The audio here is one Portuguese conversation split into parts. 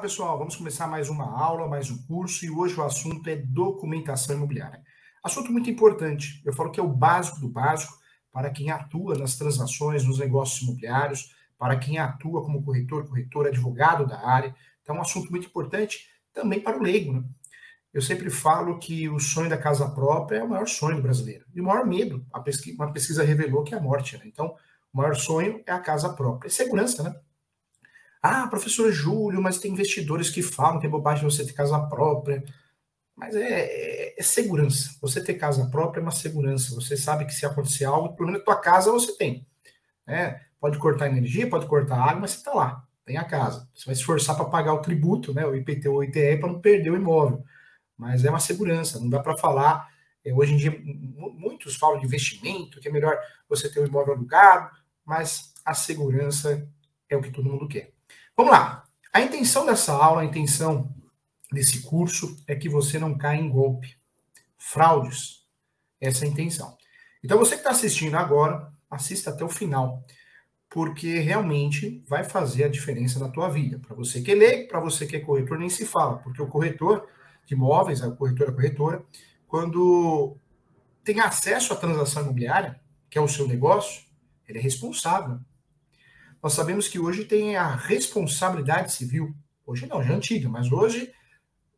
Fala pessoal, vamos começar mais uma aula, mais um curso e hoje o assunto é documentação imobiliária. Assunto muito importante, eu falo que é o básico do básico para quem atua nas transações, nos negócios imobiliários, para quem atua como corretor, corretor, advogado da área. Então, é um assunto muito importante também para o leigo. Né? Eu sempre falo que o sonho da casa própria é o maior sonho do brasileiro. E o maior medo, pesquisa, uma pesquisa revelou que é a morte. Né? Então, o maior sonho é a casa própria. É segurança, né? Ah, professor Júlio, mas tem investidores que falam que é bobagem você ter casa própria. Mas é, é, é, segurança. Você ter casa própria é uma segurança. Você sabe que se acontecer algo, pelo menos a tua casa você tem. Né? Pode cortar energia, pode cortar água, mas você está lá, tem a casa. Você vai se esforçar para pagar o tributo, né? o IPT ou o ITE, para não perder o imóvel. Mas é uma segurança, não dá para falar. É, hoje em dia, muitos falam de investimento, que é melhor você ter o imóvel alugado, mas a segurança é o que todo mundo quer. Vamos lá. A intenção dessa aula, a intenção desse curso é que você não caia em golpe, fraudes. Essa é a intenção. Então, você que está assistindo agora, assista até o final, porque realmente vai fazer a diferença na tua vida. Para você que é para você que é corretor, nem se fala, porque o corretor de imóveis, a corretora, a corretora, quando tem acesso à transação imobiliária, que é o seu negócio, ele é responsável. Nós sabemos que hoje tem a responsabilidade civil. Hoje não, já é antiga, mas hoje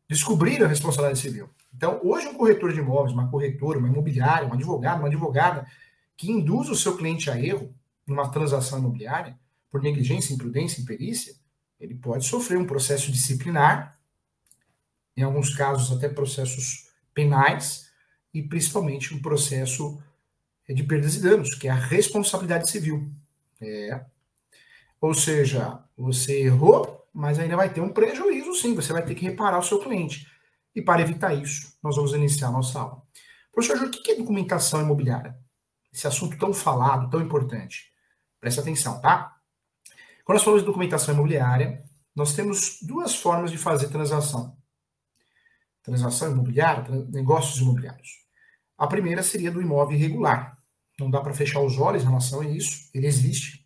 descobriram a responsabilidade civil. Então, hoje um corretor de imóveis, uma corretora, uma imobiliária, um advogado, uma advogada que induz o seu cliente a erro numa transação imobiliária, por negligência, imprudência, imperícia, ele pode sofrer um processo disciplinar, em alguns casos até processos penais, e principalmente um processo de perdas e danos, que é a responsabilidade civil. É, ou seja, você errou, mas ainda vai ter um prejuízo sim, você vai ter que reparar o seu cliente. E para evitar isso, nós vamos iniciar nossa aula. Professor Júlio, o que é documentação imobiliária? Esse assunto tão falado, tão importante. Presta atenção, tá? Quando nós falamos de documentação imobiliária, nós temos duas formas de fazer transação. Transação imobiliária, negócios imobiliários. A primeira seria do imóvel irregular. Não dá para fechar os olhos em relação a isso, ele existe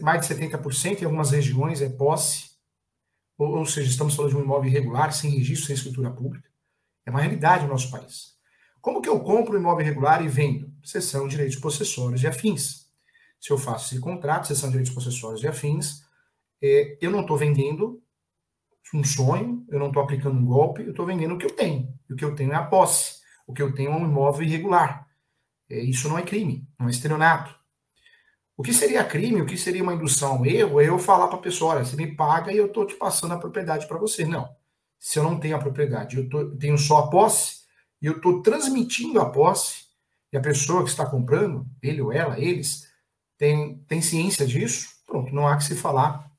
mais de 70% em algumas regiões é posse, ou, ou, seja, estamos falando de um imóvel irregular, sem registro, sem escritura pública. É uma realidade no nosso país. Como que eu compro um imóvel irregular e vendo? Sessão de direitos possessórios e afins. Se eu faço esse contrato, sessão de direitos possessórios e afins, é, eu não estou vendendo um sonho, eu não estou aplicando um golpe, eu estou vendendo o que eu tenho. E o que eu tenho é a posse. O que eu tenho é um imóvel irregular. É, isso não é crime, não é estelionato. O que seria crime, o que seria uma indução ao erro, é eu falar para a pessoa, olha, você me paga e eu estou te passando a propriedade para você. Não. Se eu não tenho a propriedade, eu, tô, tenho só a posse, e eu estou transmitindo a posse, e a pessoa que está comprando, ele ou ela, eles, tem, tem ciência disso, pronto, não há que se falar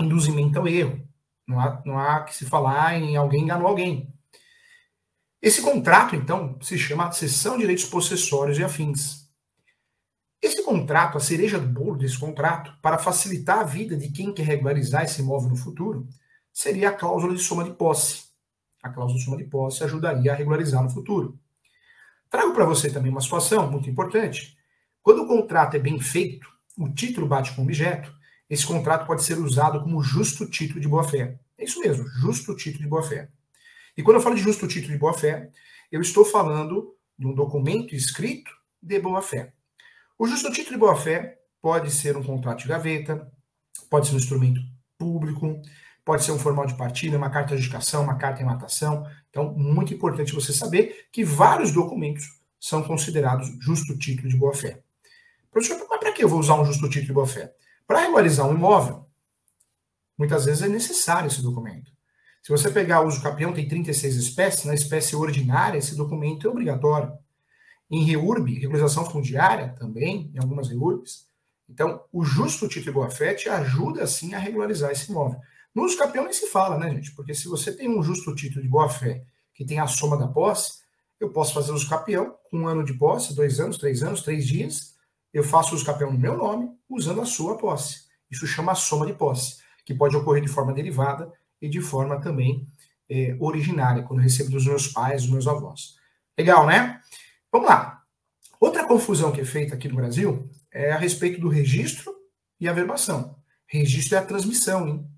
induzimento ao erro. Não há, não há que se falar em alguém enganou alguém. Esse contrato, então, se chama cessão de direitos possessórios e afins. Esse contrato, a cereja do bolo desse contrato, para facilitar a vida de quem quer regularizar esse imóvel no futuro, seria a cláusula de soma de posse. A cláusula de soma de posse ajudaria a regularizar no futuro. Trago para você também uma situação muito importante. Quando o contrato é bem feito, o título bate com o objeto, esse contrato pode ser usado como justo título de boa-fé. É isso mesmo, justo título de boa-fé. E quando eu falo de justo título de boa-fé, eu estou falando de um documento escrito de boa-fé. O justo título de boa-fé pode ser um contrato de gaveta, pode ser um instrumento público, pode ser um formal de partilha, uma carta de educação, uma carta de matação. Então, muito importante você saber que vários documentos são considerados justo título de boa-fé. Professor, mas para que eu vou usar um justo título de boa-fé? Para regularizar um imóvel, muitas vezes é necessário esse documento. Se você pegar o uso capião, tem 36 espécies, na espécie ordinária, esse documento é obrigatório. Em REURB, regularização fundiária também, em algumas REURBs. Então, o justo título boa-fé te ajuda, sim, a regularizar esse imóvel. No uso capião nem se fala, né, gente? Porque se você tem um justo título de boa-fé que tem a soma da posse, eu posso fazer uso capião com um ano de posse, dois anos, três anos, três dias. Eu faço uso capião no meu nome, usando a sua posse. Isso chama soma de posse, que pode ocorrer de forma derivada e de forma também é, originária, quando recebo dos meus pais, dos meus avós. Legal, né? Vamos lá. Outra confusão que é feita aqui no Brasil é a respeito do registro e a verbação. Registro é a transmissão, hein?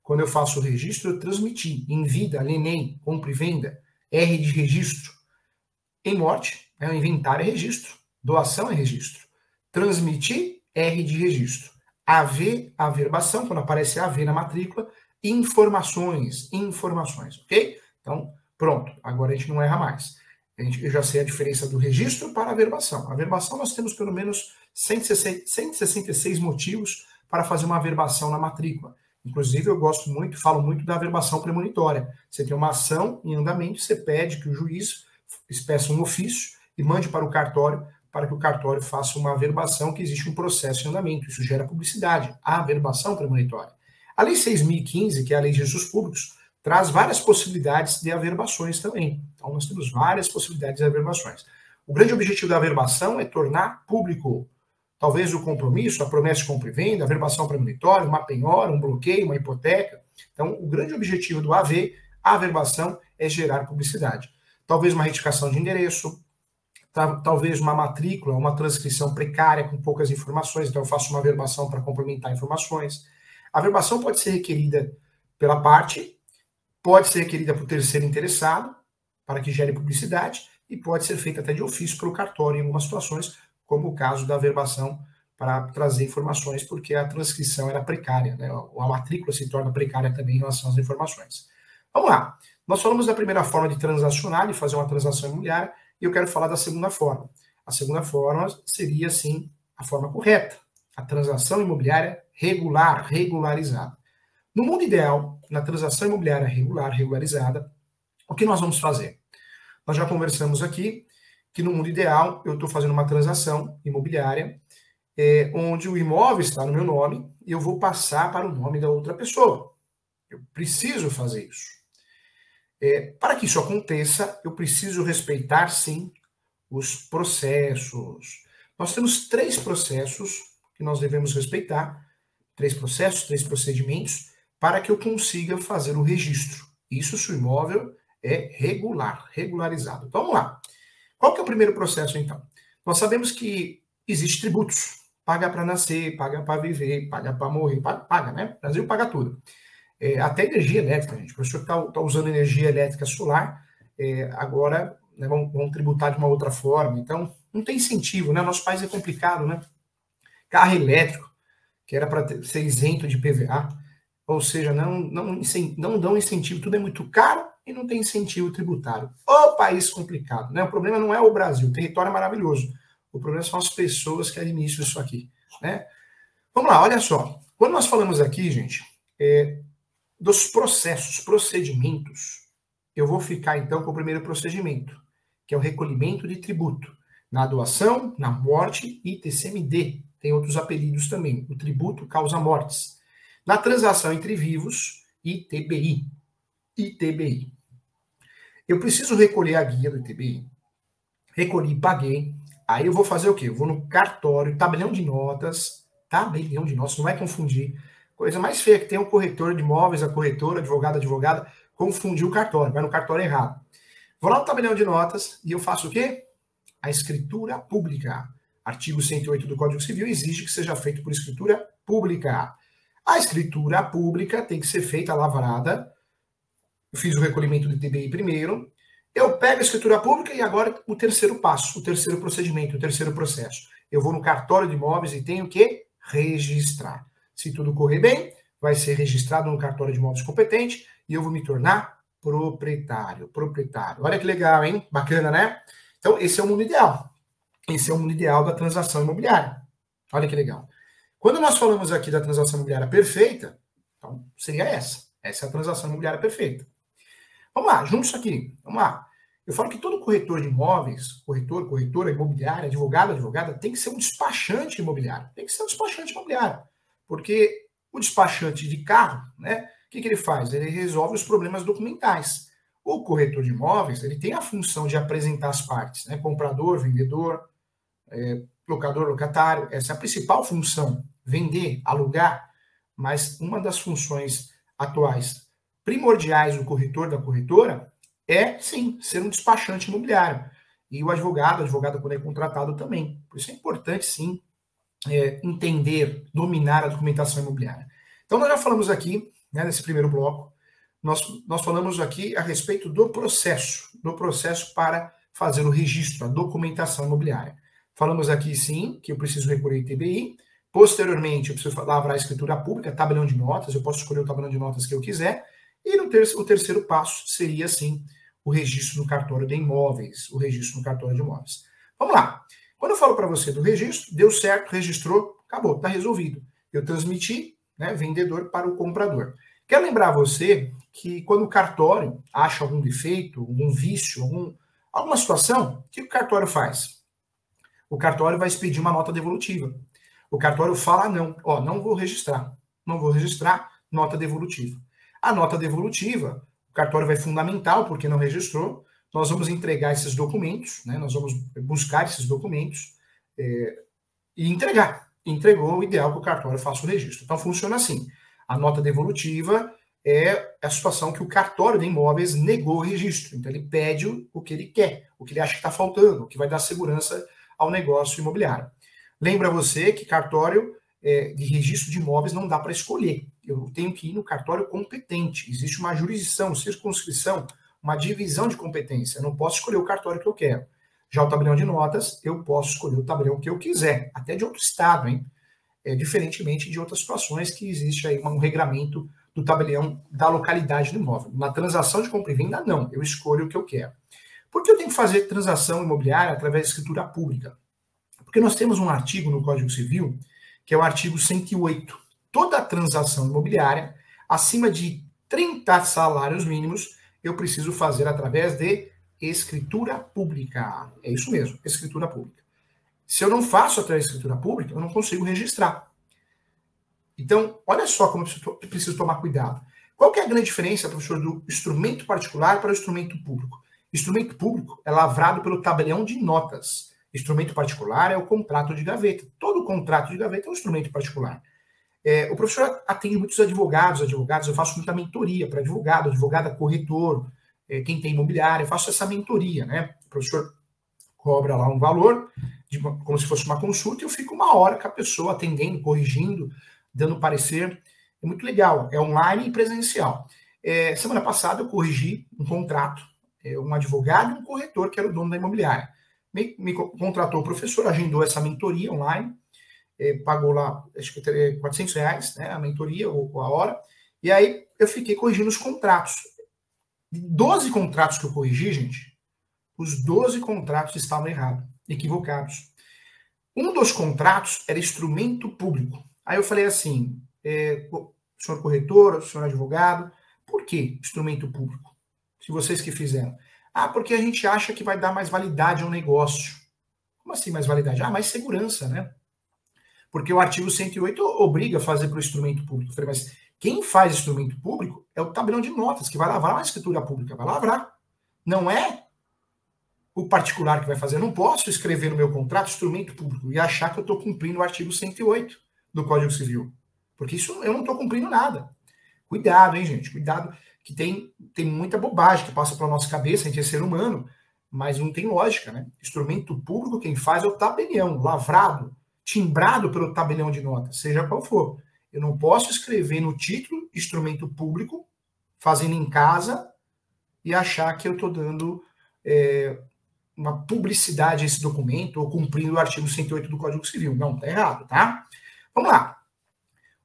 Quando eu faço o registro, eu transmiti em vida, alienei, compra e venda, R de registro. Em morte, é o inventário é registro, doação é registro. Transmitir, R de registro. AV, averbação, quando aparece AV na matrícula, informações, informações, ok? Então, pronto, agora a gente não erra mais. Eu já sei a diferença do registro para a averbação. A averbação nós temos pelo menos 166 motivos para fazer uma averbação na matrícula. Inclusive, eu gosto muito, falo muito da averbação premonitória. Você tem uma ação em andamento, você pede que o juiz espeça um ofício e mande para o cartório para que o cartório faça uma averbação que existe um processo em andamento. Isso gera publicidade, a averbação premonitória. A Lei 6.015, que é a Lei de Registros Públicos, traz várias possibilidades de averbações também. Então, nós temos várias possibilidades de averbações. O grande objetivo da averbação é tornar público talvez o compromisso, a promessa de compra e venda, a verbação premonitória, uma penhora, um bloqueio, uma hipoteca. Então, o grande objetivo do AV, a averbação, é gerar publicidade. Talvez uma retificação de endereço, talvez uma matrícula, uma transcrição precária com poucas informações, então eu faço uma averbação para complementar informações. A averbação pode ser requerida pela parte, pode ser requerida por terceiro interessado, para que gere publicidade, e pode ser feita até de ofício para o cartório em algumas situações, como o caso da averbação para trazer informações, porque a transcrição era precária, né? a matrícula se torna precária também em relação às informações. Vamos lá. Nós falamos da primeira forma de transacionar, de fazer uma transação imobiliária, e eu quero falar da segunda forma. A segunda forma seria, sim, a forma correta, a transação imobiliária regular, regularizada. No mundo ideal, na transação imobiliária regular, regularizada, o que nós vamos fazer? Nós já conversamos aqui que no mundo ideal eu estou fazendo uma transação imobiliária é, onde o imóvel está no meu nome e eu vou passar para o nome da outra pessoa. Eu preciso fazer isso. É, para que isso aconteça, eu preciso respeitar, sim, os processos. Nós temos três processos que nós devemos respeitar, três processos, três procedimentos, para que eu consiga fazer o registro. Isso se o imóvel é regular, regularizado. Então, vamos lá. Qual que é o primeiro processo, então? Nós sabemos que existe tributos. Paga para nascer, paga para viver, paga para morrer, paga, paga, né? O Brasil paga tudo. É, até energia elétrica, gente. O professor está tá usando energia elétrica solar, é, agora né, vão, vão, tributar de uma outra forma. Então, não tem incentivo, né? Nosso país é complicado, né? Carro elétrico, que era para ser isento de PVA, ou seja, não, não, não dão incentivo, tudo é muito caro e não tem incentivo tributário. O país complicado, né? O problema não é o Brasil, o território é maravilhoso. O problema são as pessoas que administram isso aqui, né? Vamos lá, olha só. Quando nós falamos aqui, gente, é, dos processos, procedimentos, eu vou ficar então com o primeiro procedimento, que é o recolhimento de tributo. Na doação, na morte e TCMD. Tem outros apelidos também. O tributo causa mortes. Na transação entre vivos, ITBI. ITBI. Eu preciso recolher a guia do ITBI. Recolhi, paguei. Aí eu vou fazer o quê? Eu vou no cartório, tabelião de notas, tabelião de notas, não vai confundir. Coisa mais feia que tem um corretor de imóveis, a corretora, advogado, advogada, confundiu o cartório, vai no cartório errado. Vou lá no tabelião de notas e eu faço o quê? A escritura pública. Artigo 108 do Código Civil exige que seja feito por escritura pública. A escritura pública tem que ser feita lavrada eu fiz o recolhimento do TBI primeiro, eu pego a escritura pública e agora o terceiro passo, o terceiro procedimento, o terceiro processo. Eu vou no cartório de imóveis e tenho que registrar. Se tudo correr bem, vai ser registrado no cartório de imóveis competente e eu vou me tornar proprietário. Proprietário. Olha que legal, hein? Bacana, né? Então, esse é o mundo ideal. Esse é o mundo ideal da transação imobiliária. Olha que legal. Quando nós falamos aqui da transação imobiliária perfeita, então seria essa. Essa é a transação imobiliária perfeita. Vamos lá, juntos aqui. Vamos lá. Eu falo que todo corretor de imóveis, corretor, corretora imobiliária, advogado, advogada, tem que ser um despachante imobiliário. Tem que ser um despachante imobiliário. Porque o despachante de carro, né? O que, que ele faz? Ele resolve os problemas documentais. O corretor de imóveis, ele tem a função de apresentar as partes, né? Comprador, vendedor, é, locador, locatário. Essa é a principal função. Vender, alugar. Mas uma das funções atuais primordiais do corretor, da corretora, é, sim, ser um despachante imobiliário. E o advogado, advogado quando é contratado também. Por isso é importante, sim, é, entender, dominar a documentação imobiliária. Então, nós já falamos aqui né, nesse primeiro bloco, nós, nós falamos aqui a respeito do processo, do processo para fazer o registro, a documentação imobiliária. Falamos aqui, sim, que eu preciso recorrer TBI. Posteriormente, eu preciso lavrar a escritura pública, tabelão de notas, eu posso escolher o tabelão de notas que eu quiser. E no ter o terceiro passo seria, sim, o registro no cartório de imóveis, o registro no cartório de imóveis. Vamos lá. Quando eu falo para você do registro, deu certo, registrou, acabou, está resolvido. Eu transmiti, né, vendedor para o comprador. Quero lembrar você que quando o cartório acha algum defeito, algum vício, algum, alguma situação, o que o cartório faz? O cartório vai expedir uma nota devolutiva. O cartório fala não, ó, não vou registrar, não vou registrar nota devolutiva. A nota devolutiva, o cartório vai fundamental porque não registrou. Nós vamos entregar esses documentos, né? Nós vamos buscar esses documentos é, e entregar. Entregou o ideal que o cartório faça o registro. Então funciona assim. A nota devolutiva é a situação que o cartório de imóveis negou o registro. Então, ele pede o que ele quer, o que ele acha que está faltando, o que vai dar segurança ao negócio imobiliário. Lembra você que cartório é, de registro de imóveis não dá para escolher. Eu tenho que ir no cartório competente. Existe uma jurisdição, circunscrição, uma divisão de competência. Eu não posso escolher o cartório que eu quero. Já o tabelião de notas, eu posso escolher o tabelião que eu quiser, até de outro estado, hein? É, diferentemente de outras situações que existe aí um regramento do tabelião da localidade do imóvel. Na transação de compra e venda, não. Eu escolho o que eu quero. Por que eu tenho que fazer transação imobiliária através de escritura pública? Porque nós temos um artigo no Código Civil, que é o artigo 108. Toda transação imobiliária acima de 30 salários mínimos, eu preciso fazer através de escritura pública. É isso mesmo, escritura pública. Se eu não faço através de escritura pública, eu não consigo registrar. Então, olha só como eu preciso tomar cuidado. Qual que é a grande diferença, professor, do instrumento particular para o instrumento público? Instrumento público é lavrado pelo tabelião de notas. Instrumento particular é o contrato de gaveta. Todo contrato de gaveta é um instrumento particular. É, o professor atende muitos advogados, advogados, eu faço muita mentoria para advogado, advogada, corretor, é, quem tem imobiliária, eu faço essa mentoria, né? O professor cobra lá um valor, de, como se fosse uma consulta, e eu fico uma hora com a pessoa atendendo, corrigindo, dando parecer. É muito legal, é online e presencial. É, semana passada eu corrigi um contrato, é, um advogado e um corretor, que era o dono da imobiliária. Me, me contratou o professor, agendou essa mentoria online, é, pagou lá, acho que 400 reais, né, a mentoria ou a hora, e aí eu fiquei corrigindo os contratos. 12 contratos que eu corrigi, gente, os 12 contratos estavam errados, equivocados. Um dos contratos era instrumento público. Aí eu falei assim, é, senhor corretor, senhor advogado, por que instrumento público? Se vocês que fizeram. Ah, porque a gente acha que vai dar mais validade ao negócio. Como assim mais validade? Ah, mais segurança, né? Porque o artigo 108 obriga a fazer para o instrumento público. Eu falei, mas quem faz instrumento público é o tabelão de notas, que vai lavrar a escritura pública, vai lavrar. Não é o particular que vai fazer. Eu não posso escrever no meu contrato instrumento público e achar que eu estou cumprindo o artigo 108 do Código Civil. Porque isso eu não estou cumprindo nada. Cuidado, hein, gente? Cuidado, que tem, tem muita bobagem que passa pela nossa cabeça, a gente é ser humano, mas não tem lógica, né? Instrumento público, quem faz é o tabelião, lavrado, timbrado pelo tabelião de notas, seja qual for. Eu não posso escrever no título instrumento público, fazendo em casa, e achar que eu estou dando é, uma publicidade a esse documento ou cumprindo o artigo 108 do Código Civil. Não, está errado, tá? Vamos lá.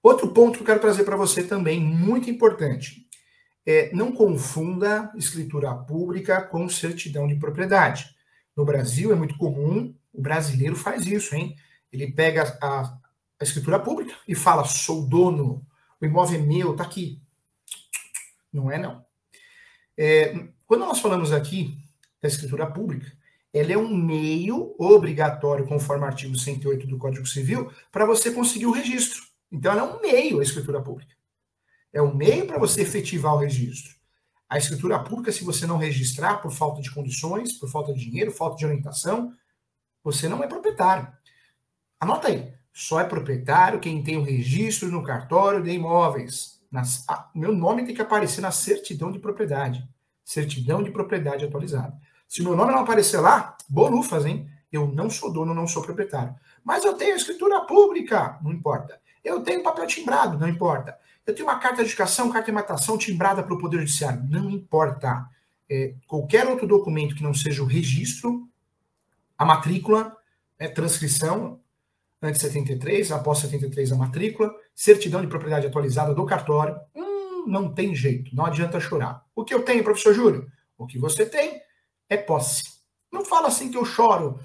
Outro ponto que eu quero trazer para você também, muito importante. É, não confunda escritura pública com certidão de propriedade. No Brasil é muito comum, o brasileiro faz isso, hein? Ele pega a, a escritura pública e fala: sou dono, o imóvel é meu, tá aqui. Não é, não. É, quando nós falamos aqui da escritura pública, ela é um meio obrigatório, conforme o artigo 108 do Código Civil, para você conseguir o registro. Então, ela é um meio, a escritura pública. É um meio para você efetivar o registro. A escritura pública, se você não registrar por falta de condições, por falta de dinheiro, falta de orientação, você não é proprietário. Anota aí. Só é proprietário quem tem o registro no cartório de imóveis. Nas, a, meu nome tem que aparecer na certidão de propriedade. Certidão de propriedade atualizada. Se meu nome não aparecer lá, bolufas, hein? Eu não sou dono, não sou proprietário. Mas eu tenho escritura pública. Não importa. Eu tenho papel timbrado, não importa. Eu tenho uma carta de educação, carta de matação timbrada pelo Poder Judiciário, não importa. É, qualquer outro documento que não seja o registro, a matrícula, é, transcrição, antes de 73, após 73 a matrícula, certidão de propriedade atualizada do cartório. Hum, não tem jeito, não adianta chorar. O que eu tenho, professor Júlio? O que você tem é posse. Não fala assim que eu choro.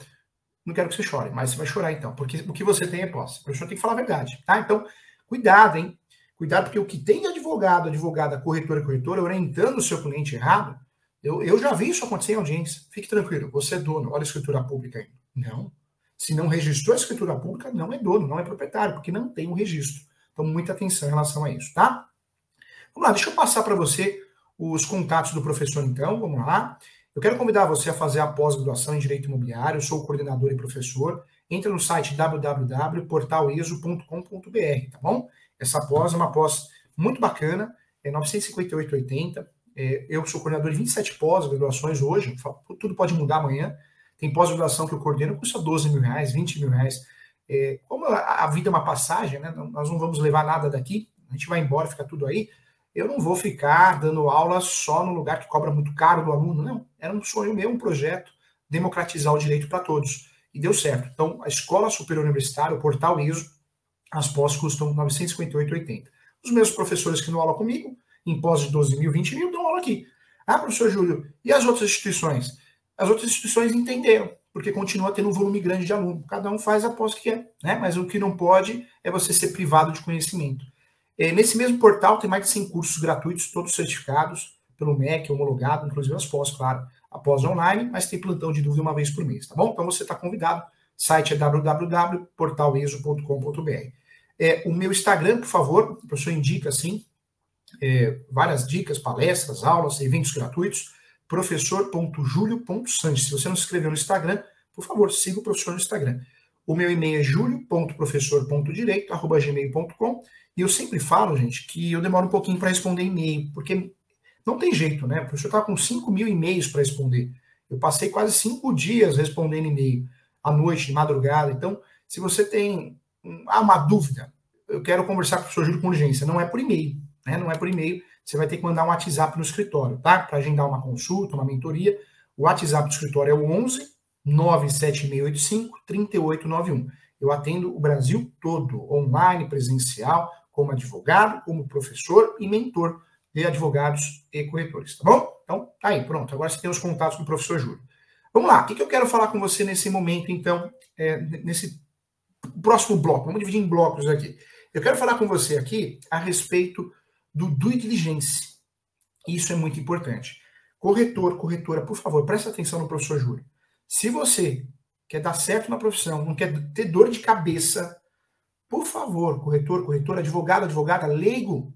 Não quero que você chore, mas você vai chorar então, porque o que você tem é posse. O professor tem que falar a verdade, tá? Então, cuidado, hein? Cuidado, porque o que tem advogado, advogada, corretora, corretora, orientando o seu cliente errado, eu, eu já vi isso acontecer em audiência. Fique tranquilo, você é dono, olha a escritura pública aí. Não. Se não registrou a escritura pública, não é dono, não é proprietário, porque não tem um registro. Então, muita atenção em relação a isso, tá? Vamos lá, deixa eu passar para você os contatos do professor, então. Vamos lá. Eu quero convidar você a fazer a pós-graduação em Direito Imobiliário. Eu sou coordenador e professor. Entra no site www.portaleso.com.br, tá bom? Essa pós é uma pós muito bacana, é 958,80. É, eu sou coordenador de 27 pós-graduações hoje, tudo pode mudar amanhã. Tem pós-graduação que eu coordeno, custa 12 mil reais, 20 mil reais. É, como a, a, vida é uma passagem, né? Nós não vamos levar nada daqui, a gente vai embora, fica tudo aí. Eu não vou ficar dando aula só no lugar que cobra muito caro do aluno, não. Era um sonho meu, um projeto, democratizar o direito para todos. E deu certo. Então, a Escola Superior Universitária, o portal ISO, as pós custam 958,80. Os meus professores que dão aula comigo, em pós de 12 mil, 20 mil, dão aula aqui. Ah, professor Júlio, e as outras instituições? As outras instituições entenderam, porque continua tendo um volume grande de aluno. Cada um faz a pós que quer, né? Mas o que não pode é você ser privado de conhecimento. É, nesse mesmo portal tem mais de 100 cursos gratuitos, todos certificados pelo MEC, homologado, inclusive as pós, claro. A pós online, mas tem plantão de dúvida uma vez por mês, tá bom? Então você está convidado. O site é www.portaleso.com.br. É, o meu Instagram, por favor, o professor indica assim, é, várias dicas, palestras, aulas, eventos gratuitos, professor.julio.sanches. Se você não se inscreveu no Instagram, por favor, siga o professor no Instagram. O meu e-mail é julio.professor.direito.gmail.com e eu sempre falo, gente, que eu demoro um pouquinho para responder e-mail, porque não tem jeito, né? O professor está com 5 mil e-mails para responder. Eu passei quase cinco dias respondendo e-mail, à noite, de madrugada. Então, se você tem ah, uma dúvida, eu quero conversar com o professor Júlio com urgência, não é por e-mail, né? Não é por e-mail, você vai ter que mandar um WhatsApp no escritório, tá? Para agendar uma consulta, uma mentoria. O WhatsApp do escritório é o 11 97685 3891. Eu atendo o Brasil todo, online, presencial, como advogado, como professor e mentor de advogados e corretores, tá bom? Então, tá aí, pronto. Agora você tem os contatos do professor Júlio. Vamos lá, o que, que eu quero falar com você nesse momento, então, é, nesse próximo bloco? Vamos dividir em blocos aqui. Eu quero falar com você aqui a respeito do due diligence. Isso é muito importante. Corretor, corretora, por favor, preste atenção no professor Júlio. Se você quer dar certo na profissão, não quer ter dor de cabeça, por favor, corretor, corretora, advogado, advogada, leigo,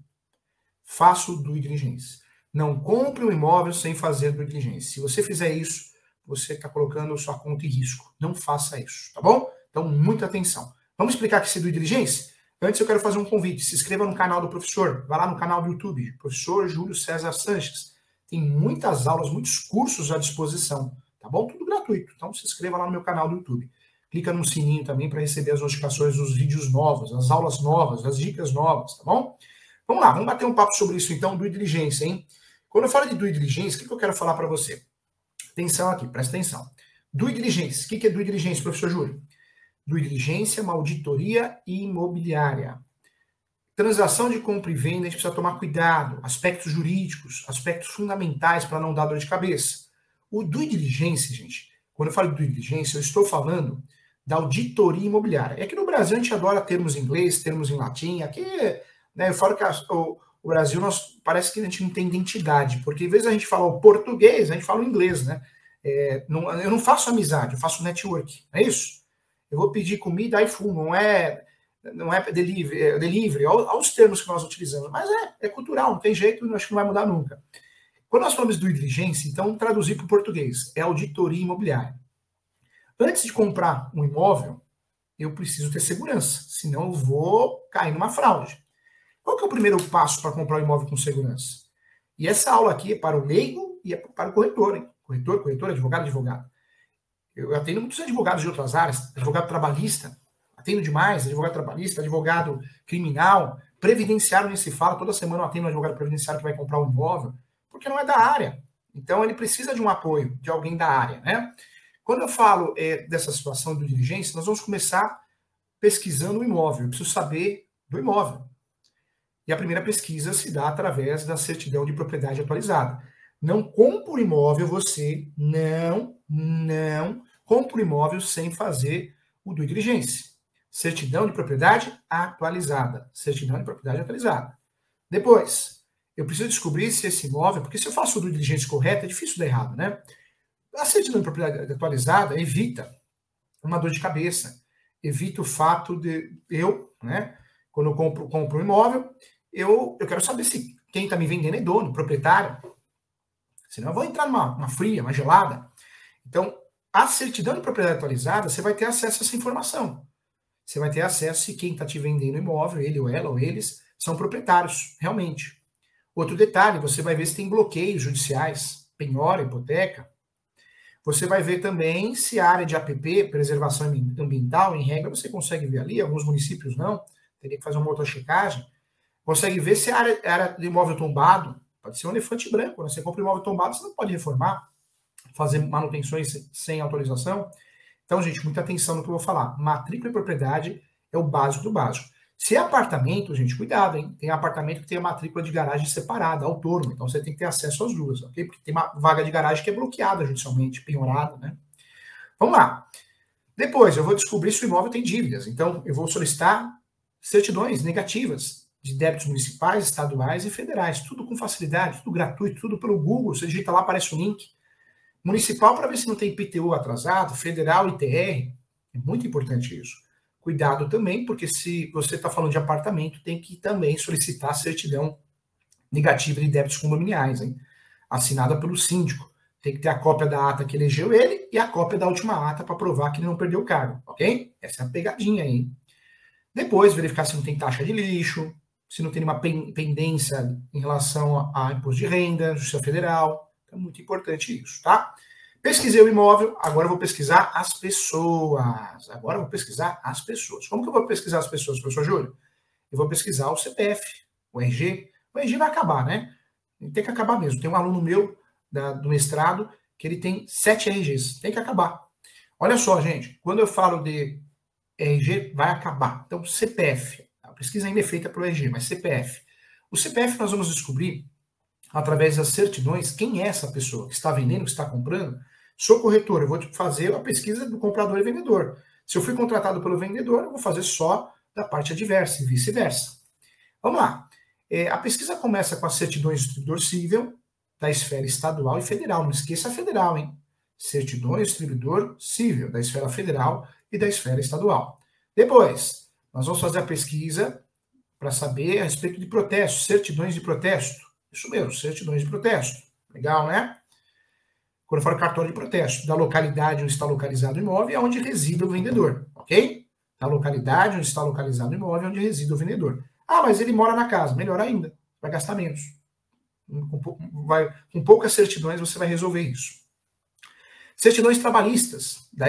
faça o due diligence. Não compre um imóvel sem fazer due diligence. Se você fizer isso, você está colocando sua conta em risco. Não faça isso, tá bom? Então, muita atenção. Vamos explicar que esse due diligence? Antes eu quero fazer um convite. Se inscreva no canal do professor. Vá lá no canal do YouTube, professor Júlio César Sanches. Tem muitas aulas, muitos cursos à disposição, tá bom? Tudo gratuito. Então, se inscreva lá no meu canal do YouTube. Clica no sininho também para receber as notificações dos vídeos novos, as aulas novas, as dicas novas, tá bom? Vamos lá, vamos bater um papo sobre isso então, do diligência, hein? Quando eu falo de due diligência, o que, que eu quero falar para você? Atenção aqui, presta atenção. Due diligência, o que, que é due diligência, professor Júlio? Diligência uma auditoria imobiliária. Transação de compra e venda, a gente precisa tomar cuidado. Aspectos jurídicos, aspectos fundamentais para não dar dor de cabeça. O due diligência, gente, quando eu falo de due diligência, eu estou falando da auditoria imobiliária. É que no Brasil a gente adora termos em inglês, termos em latim. Aqui né? Eu falo que a, o, o, Brasil nós, parece que a gente não tem identidade, porque em vez de a gente falar o português, a gente fala o inglês, né? É, não, eu não faço amizade, eu faço network, é isso? Eu vou pedir comida iFood, não é não é delivery, é delivery aos termos que nós utilizamos, mas é, é cultural, não tem jeito, acho que não vai mudar nunca. Quando nós falamos do diligência, então traduzir para o português, é auditoria imobiliária. Antes de comprar um imóvel, eu preciso ter segurança, senão eu vou cair numa fraude. Qual que é o primeiro passo para comprar um imóvel com segurança? E essa aula aqui é para o leigo e é para o corretor, hein? Corretor, corretor, advogado, advogado. Eu atendo muitos advogados de outras áreas, advogado trabalhista, atendo demais, advogado trabalhista, advogado criminal, previdenciário nem se fala, toda semana eu atendo um advogado previdenciário que vai comprar um imóvel, porque não é da área. Então ele precisa de um apoio de alguém da área, né? Quando eu falo é, dessa situação do diligência, nós vamos começar pesquisando o imóvel. Eu preciso saber do imóvel. E a primeira pesquisa se dá através da certidão de propriedade atualizada. Não compra o imóvel você, não, não compra o imóvel sem fazer o due diligência. Certidão de propriedade atualizada. Certidão de propriedade atualizada. Depois, eu preciso descobrir se esse imóvel, porque se eu faço o due diligência correta, é difícil dar errado, né? A certidão de propriedade atualizada evita uma dor de cabeça, evita o fato de eu, né, quando eu compro, compro um imóvel, eu, eu quero saber se quem está me vendendo é dono, proprietário. Senão eu vou entrar numa uma fria, uma gelada. Então, a certidão de propriedade atualizada, você vai ter acesso a essa informação. Você vai ter acesso se quem está te vendendo imóvel, ele ou ela ou eles, são proprietários, realmente. Outro detalhe, você vai ver se tem bloqueios judiciais, penhora, hipoteca, você vai ver também se a área de APP, preservação ambiental, em regra, você consegue ver ali, alguns municípios não, teria que fazer uma outra checagem. Consegue ver se a área, área de imóvel tombado, pode ser um elefante branco, né? você compra um imóvel tombado, você não pode reformar, fazer manutenções sem autorização. Então, gente, muita atenção no que eu vou falar. Matrícula e propriedade é o básico do básico. Se é apartamento, gente, cuidado, hein? Tem apartamento que tem a matrícula de garagem separada, autônoma. Então você tem que ter acesso às duas, ok? Porque tem uma vaga de garagem que é bloqueada judicialmente, penhorada, né? Vamos lá. Depois, eu vou descobrir se o imóvel tem dívidas. Então, eu vou solicitar certidões negativas de débitos municipais, estaduais e federais. Tudo com facilidade, tudo gratuito, tudo pelo Google. Você digita lá, aparece o link. Municipal para ver se não tem IPTU atrasado, federal, ITR. É muito importante isso. Cuidado também, porque se você está falando de apartamento, tem que também solicitar certidão negativa de débitos condominiais, hein? assinada pelo síndico. Tem que ter a cópia da ata que elegeu ele e a cópia da última ata para provar que ele não perdeu o cargo, ok? Essa é a pegadinha aí. Depois, verificar se não tem taxa de lixo, se não tem nenhuma pendência em relação a, a imposto de renda, Justiça Federal. É muito importante isso, tá? Pesquisei o imóvel, agora vou pesquisar as pessoas. Agora vou pesquisar as pessoas. Como que eu vou pesquisar as pessoas, professor Júlio? Eu vou pesquisar o CPF, o RG. O RG vai acabar, né? Tem que acabar mesmo. Tem um aluno meu da, do mestrado que ele tem sete RGs. Tem que acabar. Olha só, gente. Quando eu falo de RG, vai acabar. Então, CPF. A pesquisa ainda é feita pelo RG, mas CPF. O CPF nós vamos descobrir através das certidões quem é essa pessoa que está vendendo, que está comprando Sou corretor, eu vou fazer a pesquisa do comprador e vendedor. Se eu fui contratado pelo vendedor, eu vou fazer só da parte adversa e vice-versa. Vamos lá. É, a pesquisa começa com as certidões do distribuidor civil da esfera estadual e federal. Não esqueça a federal, hein? Certidões do distribuidor civil da esfera federal e da esfera estadual. Depois, nós vamos fazer a pesquisa para saber a respeito de protestos, certidões de protesto. Isso mesmo, certidões de protesto. Legal, né? quando for cartório de protesto, da localidade onde está localizado o imóvel e onde reside o vendedor, ok? Da localidade onde está localizado o imóvel e onde reside o vendedor. Ah, mas ele mora na casa, melhor ainda, vai gastar menos. Com, vai, com poucas certidões você vai resolver isso. Certidões trabalhistas da,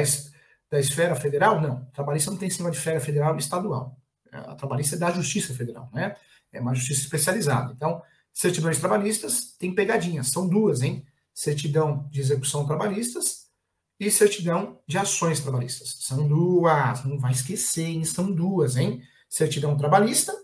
da esfera federal? Não, trabalhista não tem cima de esfera federal e estadual. É, a trabalhista é da Justiça Federal, né? É uma justiça especializada. Então, certidões trabalhistas tem pegadinhas, são duas, hein? certidão de execução trabalhistas e certidão de ações trabalhistas. São duas, não vai esquecer, hein? são duas, hein? Certidão trabalhista,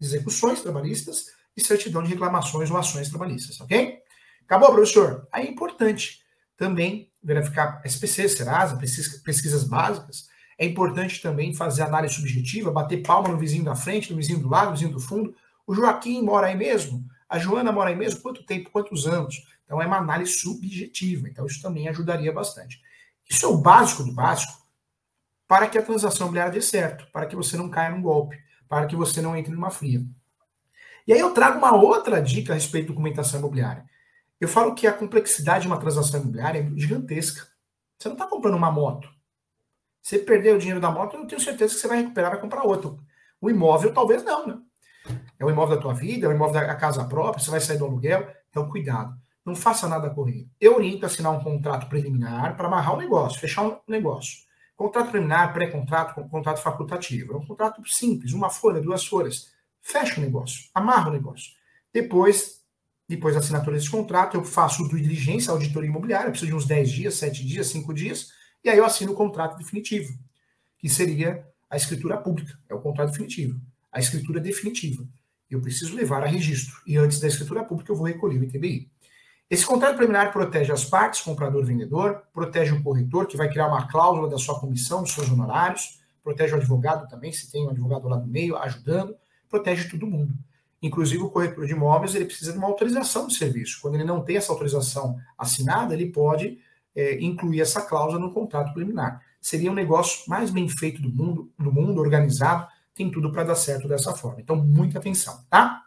execuções trabalhistas e certidão de reclamações ou ações trabalhistas, ok? Acabou, professor? Aí é importante também verificar SPC, Serasa, pesquisas básicas. É importante também fazer análise subjetiva, bater palma no vizinho da frente, no vizinho do lado, no vizinho do fundo. O Joaquim mora aí mesmo? A Joana mora aí mesmo? Quanto tempo? Quantos anos? Então, é uma análise subjetiva. Então, isso também ajudaria bastante. Isso é o básico do básico para que a transação imobiliária dê certo, para que você não caia num golpe, para que você não entre numa fria. E aí eu trago uma outra dica a respeito de documentação imobiliária. Eu falo que a complexidade de uma transação imobiliária é gigantesca. Você não está comprando uma moto. Você perdeu o dinheiro da moto, eu não tenho certeza que você vai recuperar vai comprar outro. O imóvel, talvez não, né? É o imóvel da tua vida, é o imóvel da casa própria, você vai sair do aluguel. Então, cuidado. Não faça nada correndo. Eu oriento a assinar um contrato preliminar para amarrar o negócio, fechar um negócio. Contrato preliminar, pré-contrato, contrato facultativo. É um contrato simples, uma folha, duas folhas. Fecha o negócio, amarra o negócio. Depois, depois da assinatura desse contrato, eu faço due diligência, auditoria imobiliária, preciso de uns 10 dias, 7 dias, 5 dias, e aí eu assino o contrato definitivo, que seria a escritura pública, é o contrato definitivo, a escritura definitiva. Eu preciso levar a registro, e antes da escritura pública eu vou recolher o ITBI. Esse contrato preliminar protege as partes, comprador vendedor, protege o corretor, que vai criar uma cláusula da sua comissão, dos seus honorários, protege o advogado também, se tem um advogado lá no meio ajudando, protege todo mundo. Inclusive, o corretor de imóveis ele precisa de uma autorização de serviço. Quando ele não tem essa autorização assinada, ele pode é, incluir essa cláusula no contrato preliminar. Seria um negócio mais bem feito do mundo, do mundo organizado, tem tudo para dar certo dessa forma. Então, muita atenção, tá?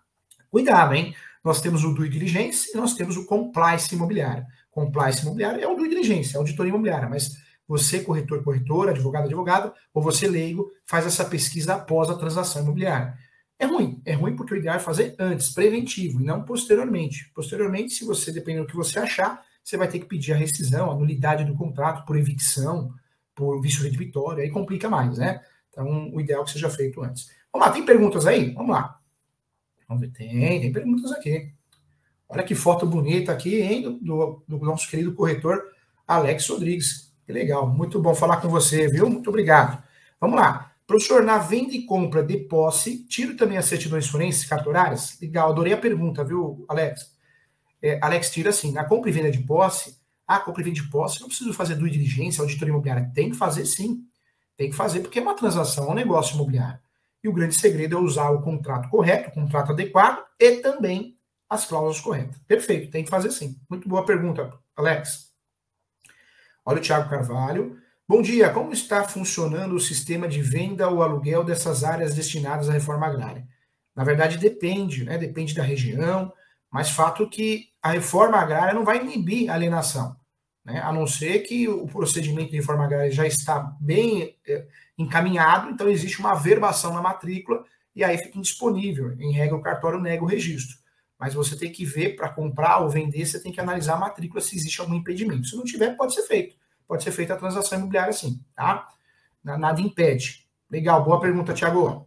Cuidado, hein? Nós temos o due diligence e nós temos o compliance imobiliário. Compliance imobiliário é o due diligence, é auditoria imobiliária, mas você, corretor, corretor, advogado, advogada, ou você, leigo, faz essa pesquisa após a transação imobiliária. É ruim, é ruim porque o ideal é fazer antes, preventivo, e não posteriormente. Posteriormente, se você, dependendo do que você achar, você vai ter que pedir a rescisão, a nulidade do contrato por evicção, por vício redivitório, aí complica mais, né? Então, o ideal é que seja feito antes. Vamos lá, tem perguntas aí? Vamos lá. Vamos ver, tem, tem perguntas aqui. Olha que foto bonita aqui, hein, do, do nosso querido corretor Alex Rodrigues. Que legal, muito bom falar com você, viu? Muito obrigado. Vamos lá. Professor, na venda e compra de posse, tiro também as certidões forenses cartorárias? Legal, adorei a pergunta, viu, Alex? É, Alex tira assim, na compra e venda de posse, ah, compra e venda de posse, não preciso fazer due diligência, auditoria imobiliária. Tem que fazer sim. Tem que fazer, porque é uma transação, é um negócio imobiliário. E o grande segredo é usar o contrato correto, o contrato adequado e também as cláusulas corretas. Perfeito, tem que fazer sim. Muito boa pergunta, Alex. Olha o Thiago Carvalho. Bom dia, como está funcionando o sistema de venda ou aluguel dessas áreas destinadas à reforma agrária? Na verdade, depende, né? Depende da região, mas fato que a reforma agrária não vai inibir a alienação, né? a não ser que o procedimento de reforma agrária já está bem é, encaminhado, então existe uma averbação na matrícula e aí fica indisponível. Em regra, o cartório nega o registro. Mas você tem que ver para comprar ou vender, você tem que analisar a matrícula se existe algum impedimento. Se não tiver, pode ser feito. Pode ser feita a transação imobiliária sim, tá? Nada impede. Legal, boa pergunta, Tiago.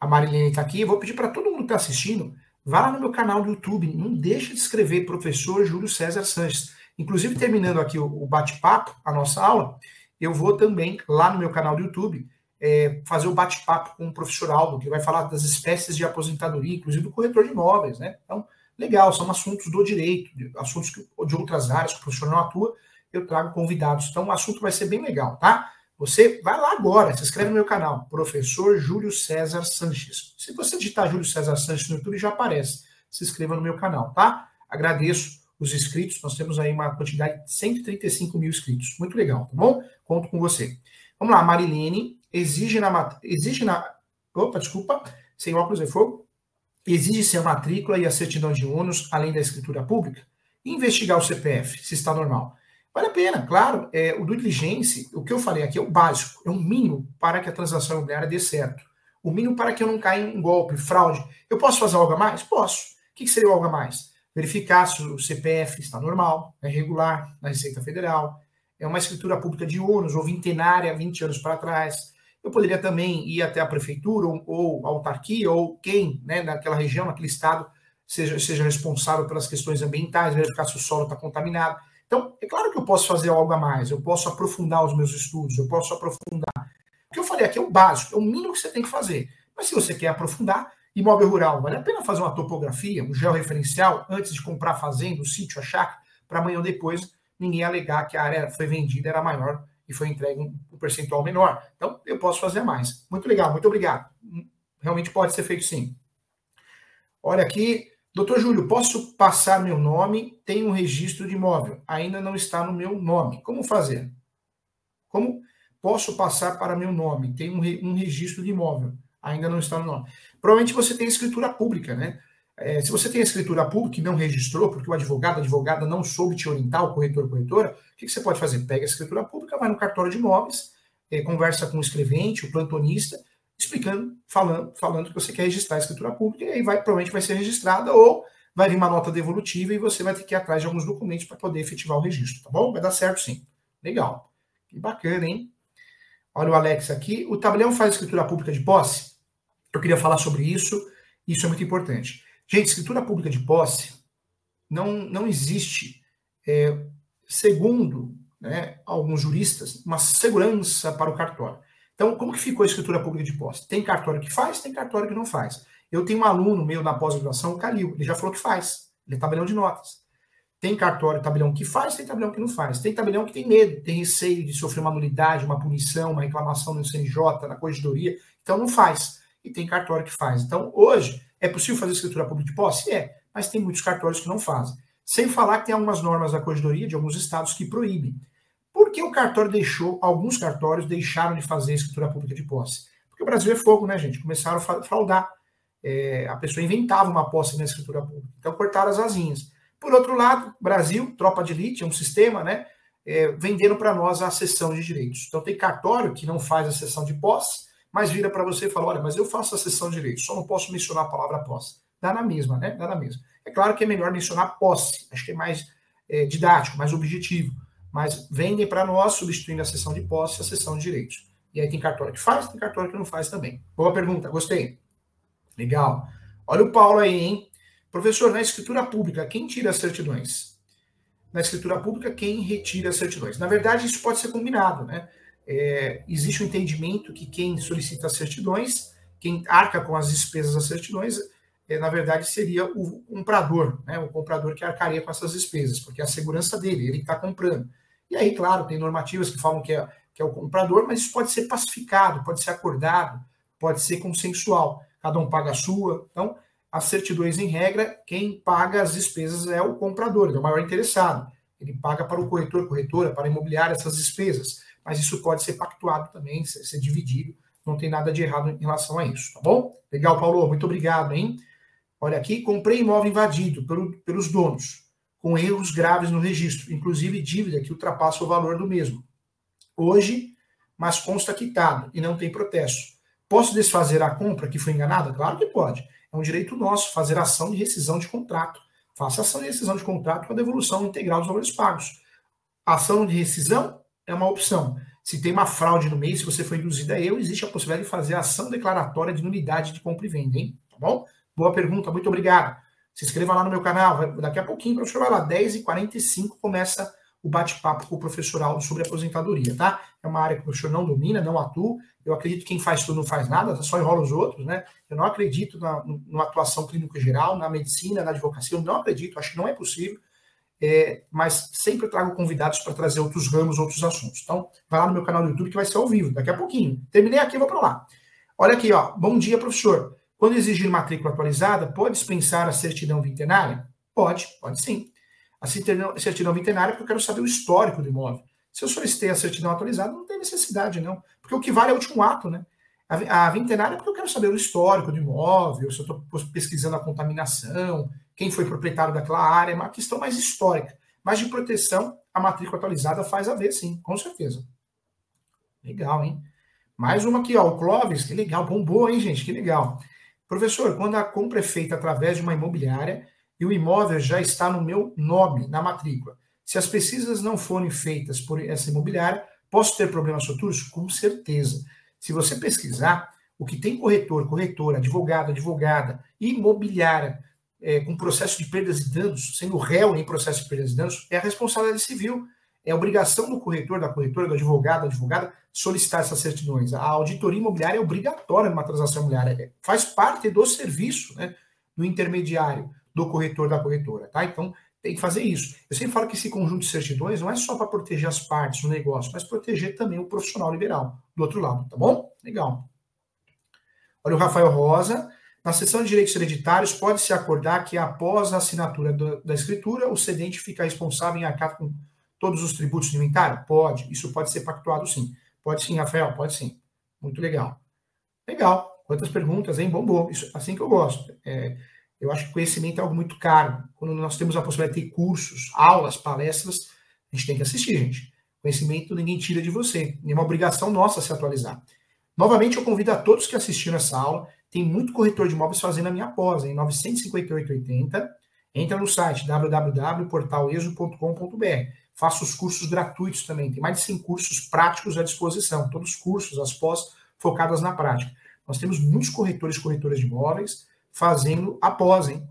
A Marilene está aqui. Vou pedir para todo mundo que está assistindo, vá lá no meu canal do YouTube. Não deixe de escrever professor Júlio César Sanches. Inclusive, terminando aqui o bate-papo, a nossa aula, eu vou também, lá no meu canal do YouTube, é, fazer o bate-papo com o professor Aldo, que vai falar das espécies de aposentadoria, inclusive do corretor de imóveis, né? Então, legal, são assuntos do direito, assuntos de outras áreas que o professor não atua, eu trago convidados. Então, o assunto vai ser bem legal, tá? Você vai lá agora, se inscreve no meu canal, professor Júlio César Sanches. Se você digitar Júlio César Sanches no YouTube, já aparece. Se inscreva no meu canal, tá? Agradeço os inscritos, nós temos aí uma quantidade de 135 mil inscritos. Muito legal, tá bom? Conto com você. Vamos lá, Marilene, exige na. Exige na opa, desculpa, sem óculos de fogo. Exige-se a matrícula e a certidão de ônus, além da escritura pública. Investigar o CPF, se está normal. Vale a pena, claro. É, o due diligence, o que eu falei aqui é o básico, é o mínimo para que a transação imobiliária dê certo. O mínimo para que eu não caia em golpe, fraude. Eu posso fazer algo a mais? Posso. O que seria algo a mais? Verificar se o CPF está normal, é regular na Receita Federal, é uma escritura pública de ônus ou vintenária 20 anos para trás. Eu poderia também ir até a prefeitura ou, ou autarquia ou quem, né, naquela região, naquele estado, seja, seja responsável pelas questões ambientais, verificar se o solo está contaminado. Então, é claro que eu posso fazer algo a mais, eu posso aprofundar os meus estudos, eu posso aprofundar. O que eu falei aqui é o básico, é o mínimo que você tem que fazer. Mas se você quer aprofundar, Imóvel rural, vale a pena fazer uma topografia, um georreferencial, antes de comprar fazenda, o sítio, a chácara, para amanhã ou depois ninguém alegar que a área foi vendida, era maior e foi entregue um percentual menor. Então, eu posso fazer mais. Muito legal, muito obrigado. Realmente pode ser feito sim. Olha aqui, doutor Júlio, posso passar meu nome? Tem um registro de imóvel, ainda não está no meu nome. Como fazer? Como posso passar para meu nome? Tem um, um registro de imóvel, ainda não está no nome. Provavelmente você tem escritura pública, né? É, se você tem escritura pública e não registrou, porque o advogado, a advogada não soube te orientar, o corretor, corretora, o que, que você pode fazer? Pega a escritura pública, vai no cartório de imóveis, é, conversa com o escrevente, o plantonista, explicando, falando, falando que você quer registrar a escritura pública, e aí vai, provavelmente vai ser registrada, ou vai vir uma nota devolutiva e você vai ter que ir atrás de alguns documentos para poder efetivar o registro, tá bom? Vai dar certo sim. Legal. Que bacana, hein? Olha o Alex aqui. O tabelião faz escritura pública de posse? Eu queria falar sobre isso. Isso é muito importante. Gente, escritura pública de posse não, não existe, é, segundo né, alguns juristas, uma segurança para o cartório. Então, como que ficou a escritura pública de posse? Tem cartório que faz, tem cartório que não faz. Eu tenho um aluno meu na pós-graduação, o Calil, ele já falou que faz. Ele é tabelião de notas. Tem cartório, tabelião que faz, tem tabelião que não faz. Tem tabelião que tem medo, tem receio de sofrer uma nulidade, uma punição, uma reclamação no CNJ, na corregedoria, então não faz. E tem cartório que faz. Então, hoje, é possível fazer escritura pública de posse? É, mas tem muitos cartórios que não fazem. Sem falar que tem algumas normas da corregedoria de alguns estados que proíbem. Por que o cartório deixou, alguns cartórios deixaram de fazer escritura pública de posse? Porque o Brasil é fogo, né, gente? Começaram a fraudar. É, a pessoa inventava uma posse na escritura pública. Então cortaram as asinhas. Por outro lado, Brasil, tropa de elite, é um sistema, né? É, venderam para nós a cessão de direitos. Então tem cartório que não faz a cessão de posse, mas vira para você e fala: olha, mas eu faço a cessão de direitos, só não posso mencionar a palavra posse. Dá na mesma, né? Dá na mesma. É claro que é melhor mencionar posse, acho que é mais é, didático, mais objetivo. Mas vendem para nós, substituindo a sessão de posse, a sessão de direitos. E aí tem cartório que faz, tem cartório que não faz também. Boa pergunta, gostei. Legal. Olha o Paulo aí, hein? Professor, na escritura pública, quem tira as certidões? Na escritura pública, quem retira as certidões? Na verdade, isso pode ser combinado, né? É, existe o um entendimento que quem solicita certidões, quem arca com as despesas das certidões, é, na verdade, seria o comprador, né? O comprador que arcaria com essas despesas, porque é a segurança dele, ele está comprando. E aí, claro, tem normativas que falam que é, que é o comprador, mas isso pode ser pacificado, pode ser acordado, pode ser consensual cada um paga a sua. Então, as certidões, em regra, quem paga as despesas é o comprador, é o maior interessado. Ele paga para o corretor, corretora, para imobiliar essas despesas. Mas isso pode ser pactuado também, ser, dividido. Não tem nada de errado em relação a isso, tá bom? Legal, Paulo, muito obrigado, hein? Olha aqui, comprei imóvel invadido pelo, pelos donos, com erros graves no registro, inclusive dívida que ultrapassa o valor do mesmo. Hoje, mas consta quitado e não tem protesto. Posso desfazer a compra que foi enganada? Claro que pode. É um direito nosso fazer ação de rescisão de contrato. Faça ação de rescisão de contrato com a devolução integral dos valores pagos. ação de rescisão é uma opção. Se tem uma fraude no mês, se você foi induzido a eu, existe a possibilidade de fazer ação declaratória de nulidade de compra e venda, hein? Tá bom? Boa pergunta, muito obrigado. Se inscreva lá no meu canal. Daqui a pouquinho, professor, vai lá. 10h45 começa o bate-papo com o professor Aldo sobre aposentadoria, tá? É uma área que o professor não domina, não atua. Eu acredito que quem faz tudo não faz nada, só enrola os outros, né? Eu não acredito na, numa atuação clínica geral, na medicina, na advocacia, eu não acredito, acho que não é possível. É, mas sempre trago convidados para trazer outros ramos, outros assuntos. Então, vai lá no meu canal do YouTube que vai ser ao vivo, daqui a pouquinho. Terminei aqui, vou para lá. Olha aqui, ó. Bom dia, professor. Quando exigir matrícula atualizada, pode dispensar a certidão vintenária? Pode, pode sim a certidão, certidão vintenária porque eu quero saber o histórico do imóvel. Se eu solicitei a certidão atualizada, não tem necessidade, não. Porque o que vale é o último ato, né? A, a vintenária é porque eu quero saber o histórico do imóvel, se eu estou pesquisando a contaminação, quem foi proprietário daquela área, é uma questão mais histórica. Mas de proteção, a matrícula atualizada faz a ver, sim, com certeza. Legal, hein? Mais uma aqui, ó, o Clóvis, que legal, bombou, hein, gente, que legal. Professor, quando a compra é feita através de uma imobiliária, e o imóvel já está no meu nome, na matrícula. Se as pesquisas não forem feitas por essa imobiliária, posso ter problemas futuros? Com certeza. Se você pesquisar, o que tem corretor, corretora, advogado, advogada, imobiliária, é, com processo de perdas e danos, sendo réu em processo de perdas e danos, é a responsabilidade civil. É a obrigação do corretor, da corretora, do advogado, da advogada, solicitar essas certidões. A auditoria imobiliária é obrigatória numa transação imobiliária. É, faz parte do serviço né, do intermediário do corretor da corretora, tá? Então, tem que fazer isso. Eu sempre falo que esse conjunto de certidões não é só para proteger as partes do negócio, mas proteger também o profissional liberal do outro lado, tá bom? Legal. Olha o Rafael Rosa. Na seção de direitos hereditários, pode-se acordar que após a assinatura do, da escritura, o cedente fica responsável em arcar com todos os tributos de inventário? Pode. Isso pode ser pactuado sim. Pode sim, Rafael, pode sim. Muito legal. Legal. Quantas perguntas, hein? Bombou. Isso, assim que eu gosto. É, eu acho que conhecimento é algo muito caro. Quando nós temos a possibilidade de ter cursos, aulas, palestras, a gente tem que assistir, gente. Conhecimento ninguém tira de você. É uma obrigação nossa se atualizar. Novamente, eu convido a todos que assistiram essa aula. Tem muito corretor de imóveis fazendo a minha pós, em 958,80. Entra no site www.portaleso.com.br. faço os cursos gratuitos também. Tem mais de 100 cursos práticos à disposição, todos os cursos, as pós focadas na prática. Nós temos muitos corretores e corretoras de imóveis fazendo a pós, hein?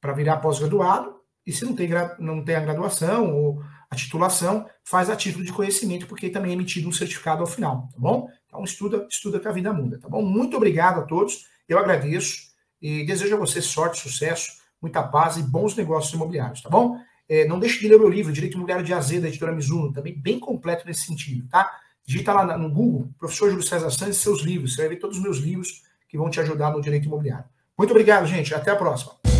Para virar pós-graduado, e se não tem, não tem a graduação ou a titulação, faz a título de conhecimento, porque também é emitido um certificado ao final, tá bom? Então estuda, estuda que a vida muda, tá bom? Muito obrigado a todos, eu agradeço e desejo a você sorte, sucesso, muita paz e bons negócios imobiliários, tá bom? É, não deixe de ler o meu livro, Direito Imobiliário de AZ, da editora Mizuno, também bem completo nesse sentido, tá? Digita lá no Google, professor Júlio César Santos, seus livros, você vai ver todos os meus livros que vão te ajudar no direito imobiliário. Muito obrigado, gente, até a próxima.